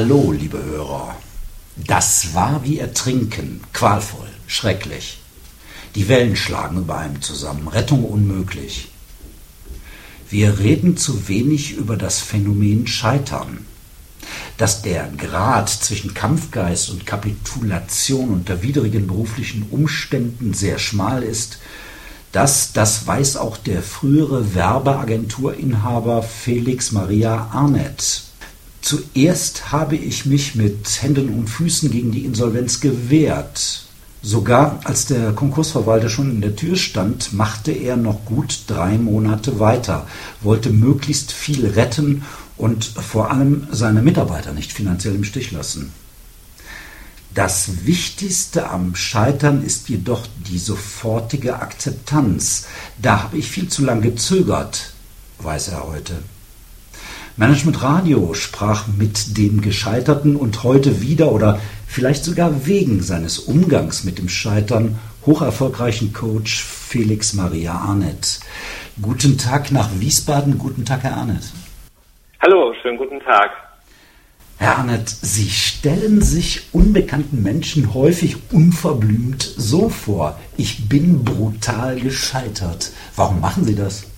Hallo, liebe Hörer. Das war wie Ertrinken, qualvoll, schrecklich. Die Wellen schlagen über einem zusammen, Rettung unmöglich. Wir reden zu wenig über das Phänomen Scheitern. Dass der Grad zwischen Kampfgeist und Kapitulation unter widrigen beruflichen Umständen sehr schmal ist, das, das weiß auch der frühere Werbeagenturinhaber Felix Maria Arnett. Zuerst habe ich mich mit Händen und Füßen gegen die Insolvenz gewehrt. Sogar als der Konkursverwalter schon in der Tür stand, machte er noch gut drei Monate weiter, wollte möglichst viel retten und vor allem seine Mitarbeiter nicht finanziell im Stich lassen. Das Wichtigste am Scheitern ist jedoch die sofortige Akzeptanz. Da habe ich viel zu lange gezögert, weiß er heute. Management Radio sprach mit dem Gescheiterten und heute wieder oder vielleicht sogar wegen seines Umgangs mit dem Scheitern hocherfolgreichen Coach Felix Maria Arnett. Guten Tag nach Wiesbaden, guten Tag, Herr Arnett. Hallo, schönen guten Tag. Herr Arnett, Sie stellen sich unbekannten Menschen häufig unverblümt so vor, ich bin brutal gescheitert. Warum machen Sie das?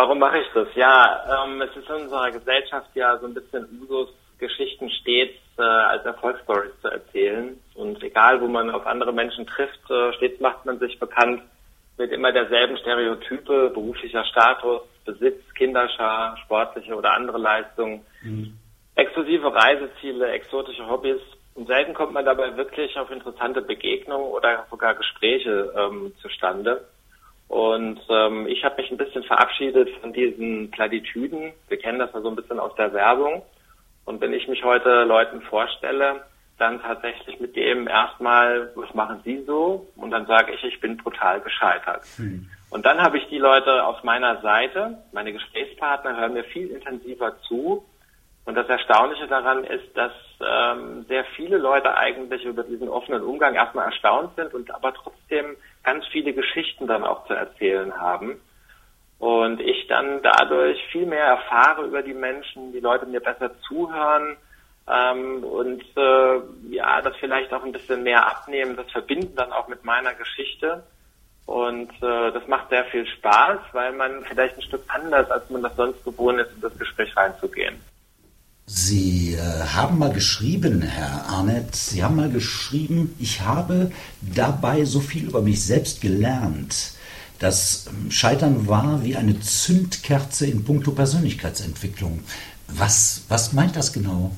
Warum mache ich das? Ja, ähm, es ist in unserer Gesellschaft ja so ein bisschen Usus, Geschichten stets äh, als Erfolgsstories zu erzählen. Und egal, wo man auf andere Menschen trifft, äh, stets macht man sich bekannt mit immer derselben Stereotype, beruflicher Status, Besitz, Kinderschar, sportliche oder andere Leistungen, mhm. exklusive Reiseziele, exotische Hobbys. Und selten kommt man dabei wirklich auf interessante Begegnungen oder sogar Gespräche ähm, zustande. Und ähm, ich habe mich ein bisschen verabschiedet von diesen Platitüden. Wir kennen das ja so ein bisschen aus der Werbung. Und wenn ich mich heute Leuten vorstelle, dann tatsächlich mit dem erstmal, was machen Sie so? Und dann sage ich, ich bin brutal gescheitert. Hm. Und dann habe ich die Leute auf meiner Seite, meine Gesprächspartner hören mir viel intensiver zu. Und das Erstaunliche daran ist, dass ähm, sehr viele Leute eigentlich über diesen offenen Umgang erstmal erstaunt sind und aber trotzdem viele Geschichten dann auch zu erzählen haben. Und ich dann dadurch viel mehr erfahre über die Menschen, die Leute mir besser zuhören ähm, und äh, ja, das vielleicht auch ein bisschen mehr abnehmen, das verbinden dann auch mit meiner Geschichte. Und äh, das macht sehr viel Spaß, weil man vielleicht ein Stück anders, als man das sonst gewohnt ist, in das Gespräch reinzugehen. Sie äh, haben mal geschrieben, Herr Arnett, Sie haben mal geschrieben, ich habe dabei so viel über mich selbst gelernt. Das ähm, Scheitern war wie eine Zündkerze in puncto Persönlichkeitsentwicklung. Was, was meint das genau?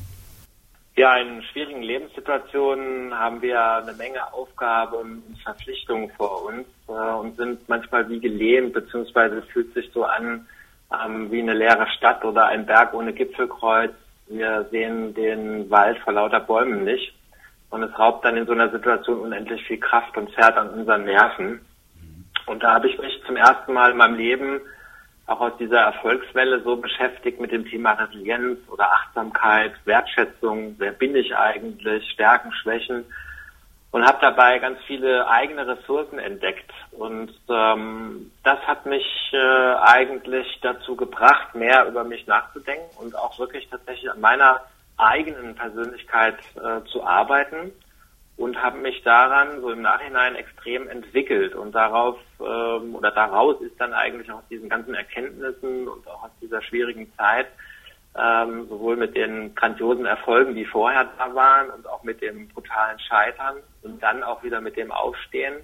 Ja, in schwierigen Lebenssituationen haben wir eine Menge Aufgaben und Verpflichtungen vor uns äh, und sind manchmal wie gelähmt, beziehungsweise fühlt sich so an ähm, wie eine leere Stadt oder ein Berg ohne Gipfelkreuz wir sehen den Wald vor lauter Bäumen nicht. Und es raubt dann in so einer Situation unendlich viel Kraft und zerrt an unseren Nerven. Und da habe ich mich zum ersten Mal in meinem Leben auch aus dieser Erfolgswelle so beschäftigt mit dem Thema Resilienz oder Achtsamkeit, Wertschätzung, wer bin ich eigentlich, Stärken, Schwächen und habe dabei ganz viele eigene Ressourcen entdeckt. Und ähm, das hat mich äh, eigentlich dazu gebracht, mehr über mich nachzudenken und auch wirklich tatsächlich an meiner eigenen Persönlichkeit äh, zu arbeiten und habe mich daran so im Nachhinein extrem entwickelt und darauf ähm, oder daraus ist dann eigentlich aus diesen ganzen Erkenntnissen und auch aus dieser schwierigen Zeit ähm, sowohl mit den grandiosen Erfolgen, die vorher da waren und auch mit dem brutalen Scheitern und dann auch wieder mit dem Aufstehen,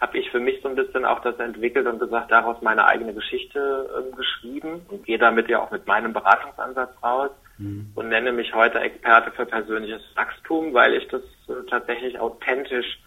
habe ich für mich so ein bisschen auch das entwickelt und gesagt, daraus meine eigene Geschichte ähm, geschrieben und gehe damit ja auch mit meinem Beratungsansatz raus mhm. und nenne mich heute Experte für persönliches Wachstum, weil ich das äh, tatsächlich authentisch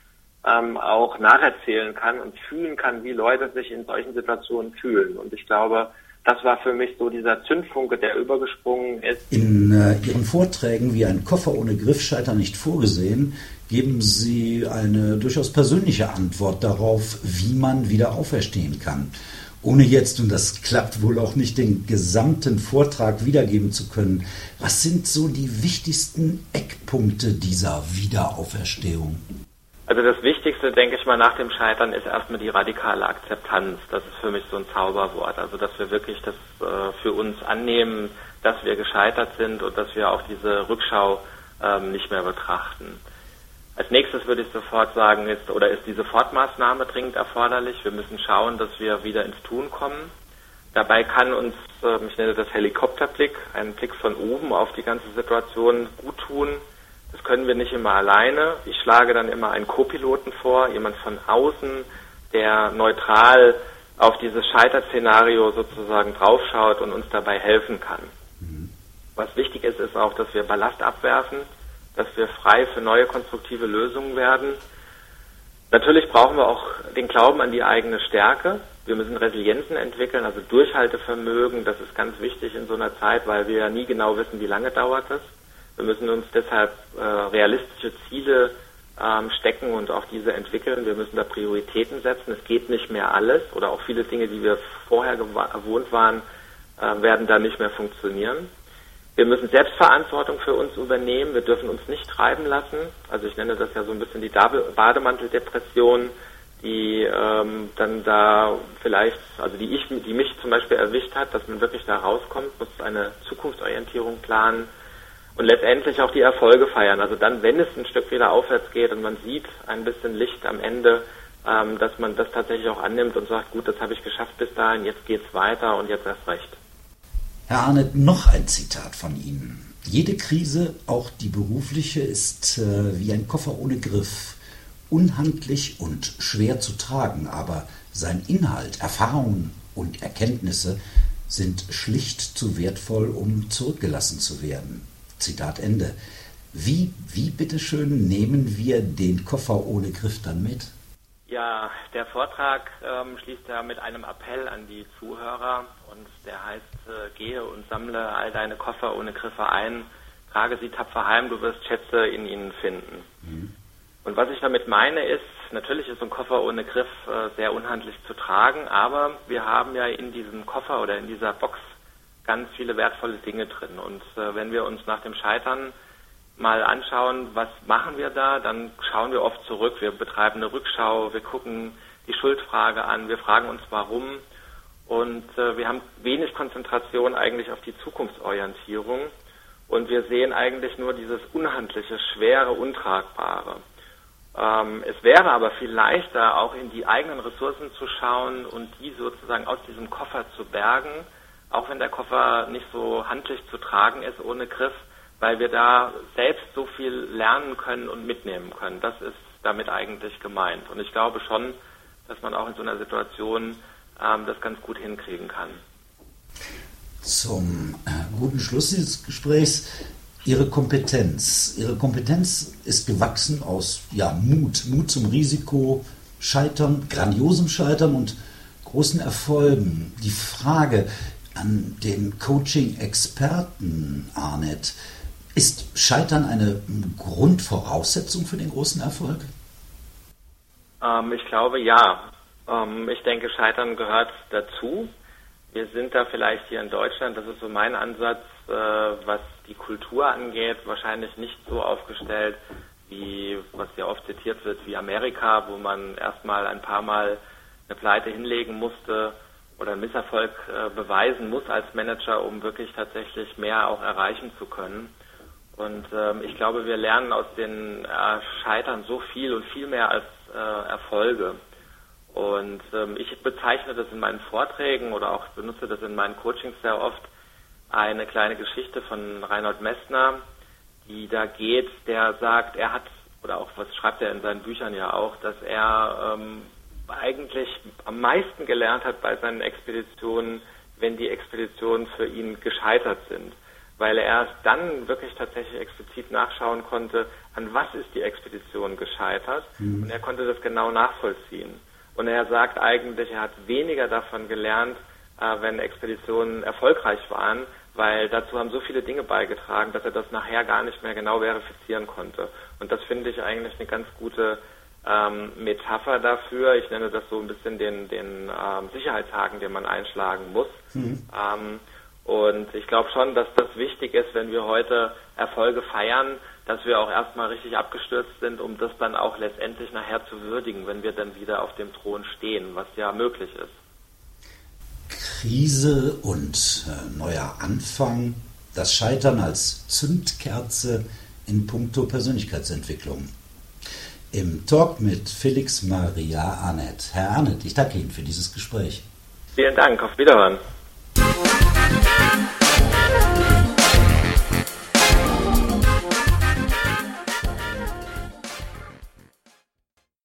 ähm, auch nacherzählen kann und fühlen kann, wie Leute sich in solchen Situationen fühlen. Und ich glaube, das war für mich so dieser Zündfunke, der übergesprungen ist. In äh, Ihren Vorträgen wie ein Koffer ohne Griffschalter nicht vorgesehen, geben Sie eine durchaus persönliche Antwort darauf, wie man wieder auferstehen kann. Ohne jetzt, und das klappt wohl auch nicht, den gesamten Vortrag wiedergeben zu können, was sind so die wichtigsten Eckpunkte dieser Wiederauferstehung? Also das Wichtigste, denke ich mal, nach dem Scheitern ist erstmal die radikale Akzeptanz. Das ist für mich so ein Zauberwort. Also dass wir wirklich das äh, für uns annehmen, dass wir gescheitert sind und dass wir auch diese Rückschau ähm, nicht mehr betrachten. Als nächstes würde ich sofort sagen, ist oder ist die Sofortmaßnahme dringend erforderlich. Wir müssen schauen, dass wir wieder ins Tun kommen. Dabei kann uns, äh, ich nenne das Helikopterblick, ein Blick von oben auf die ganze Situation gut tun. Das können wir nicht immer alleine. Ich schlage dann immer einen Co-Piloten vor, jemand von außen, der neutral auf dieses Scheiterszenario sozusagen draufschaut und uns dabei helfen kann. Mhm. Was wichtig ist, ist auch, dass wir Ballast abwerfen, dass wir frei für neue konstruktive Lösungen werden. Natürlich brauchen wir auch den Glauben an die eigene Stärke. Wir müssen Resilienzen entwickeln, also Durchhaltevermögen. Das ist ganz wichtig in so einer Zeit, weil wir ja nie genau wissen, wie lange dauert es. Wir müssen uns deshalb äh, realistische Ziele ähm, stecken und auch diese entwickeln. Wir müssen da Prioritäten setzen. Es geht nicht mehr alles oder auch viele Dinge, die wir vorher gewohnt waren, äh, werden da nicht mehr funktionieren. Wir müssen Selbstverantwortung für uns übernehmen. Wir dürfen uns nicht treiben lassen. Also ich nenne das ja so ein bisschen die Bademanteldepression, die ähm, dann da vielleicht, also die ich, die mich zum Beispiel erwischt hat, dass man wirklich da rauskommt, muss eine Zukunftsorientierung planen und letztendlich auch die Erfolge feiern. Also dann, wenn es ein Stück wieder aufwärts geht und man sieht ein bisschen Licht am Ende, ähm, dass man das tatsächlich auch annimmt und sagt, gut, das habe ich geschafft bis dahin, jetzt geht's weiter und jetzt erst recht. Herr Arnett, noch ein Zitat von Ihnen. Jede Krise, auch die berufliche, ist äh, wie ein Koffer ohne Griff, unhandlich und schwer zu tragen, aber sein Inhalt, Erfahrungen und Erkenntnisse sind schlicht zu wertvoll, um zurückgelassen zu werden. Zitat Ende. Wie, wie bitteschön nehmen wir den Koffer ohne Griff dann mit? Ja, der Vortrag ähm, schließt ja mit einem Appell an die Zuhörer und der heißt, äh, gehe und sammle all deine Koffer ohne Griffe ein, trage sie tapfer heim, du wirst Schätze in ihnen finden. Mhm. Und was ich damit meine ist, natürlich ist ein Koffer ohne Griff äh, sehr unhandlich zu tragen, aber wir haben ja in diesem Koffer oder in dieser Box ganz viele wertvolle Dinge drin. Und äh, wenn wir uns nach dem Scheitern mal anschauen, was machen wir da, dann schauen wir oft zurück. Wir betreiben eine Rückschau, wir gucken die Schuldfrage an, wir fragen uns warum. Und äh, wir haben wenig Konzentration eigentlich auf die Zukunftsorientierung. Und wir sehen eigentlich nur dieses Unhandliche, Schwere, Untragbare. Ähm, es wäre aber viel leichter, auch in die eigenen Ressourcen zu schauen und die sozusagen aus diesem Koffer zu bergen auch wenn der Koffer nicht so handlich zu tragen ist ohne Griff, weil wir da selbst so viel lernen können und mitnehmen können. Das ist damit eigentlich gemeint. Und ich glaube schon, dass man auch in so einer Situation ähm, das ganz gut hinkriegen kann. Zum äh, guten Schluss dieses Gesprächs. Ihre Kompetenz. Ihre Kompetenz ist gewachsen aus ja, Mut, Mut zum Risiko, Scheitern, grandiosem Scheitern und großen Erfolgen. Die Frage, an den Coaching-Experten, Arnett. Ist Scheitern eine Grundvoraussetzung für den großen Erfolg? Ähm, ich glaube ja. Ähm, ich denke, Scheitern gehört dazu. Wir sind da vielleicht hier in Deutschland, das ist so mein Ansatz, äh, was die Kultur angeht, wahrscheinlich nicht so aufgestellt, wie was ja oft zitiert wird, wie Amerika, wo man erstmal ein paar Mal eine Pleite hinlegen musste oder Misserfolg äh, beweisen muss als Manager, um wirklich tatsächlich mehr auch erreichen zu können. Und ähm, ich glaube, wir lernen aus den äh, Scheitern so viel und viel mehr als äh, Erfolge. Und ähm, ich bezeichne das in meinen Vorträgen oder auch benutze das in meinen Coachings sehr oft eine kleine Geschichte von Reinhold Messner, die da geht, der sagt, er hat, oder auch was schreibt er in seinen Büchern ja auch, dass er ähm, eigentlich am meisten gelernt hat bei seinen Expeditionen, wenn die Expeditionen für ihn gescheitert sind, weil er erst dann wirklich tatsächlich explizit nachschauen konnte, an was ist die Expedition gescheitert mhm. und er konnte das genau nachvollziehen. Und er sagt eigentlich, er hat weniger davon gelernt, äh, wenn Expeditionen erfolgreich waren, weil dazu haben so viele Dinge beigetragen, dass er das nachher gar nicht mehr genau verifizieren konnte. Und das finde ich eigentlich eine ganz gute ähm, Metapher dafür. Ich nenne das so ein bisschen den, den ähm, Sicherheitshaken, den man einschlagen muss. Mhm. Ähm, und ich glaube schon, dass das wichtig ist, wenn wir heute Erfolge feiern, dass wir auch erstmal richtig abgestürzt sind, um das dann auch letztendlich nachher zu würdigen, wenn wir dann wieder auf dem Thron stehen, was ja möglich ist. Krise und äh, neuer Anfang, das Scheitern als Zündkerze in puncto Persönlichkeitsentwicklung im Talk mit Felix Maria Arnett. Herr Arnett, ich danke Ihnen für dieses Gespräch. Vielen Dank, auf Wiederhören.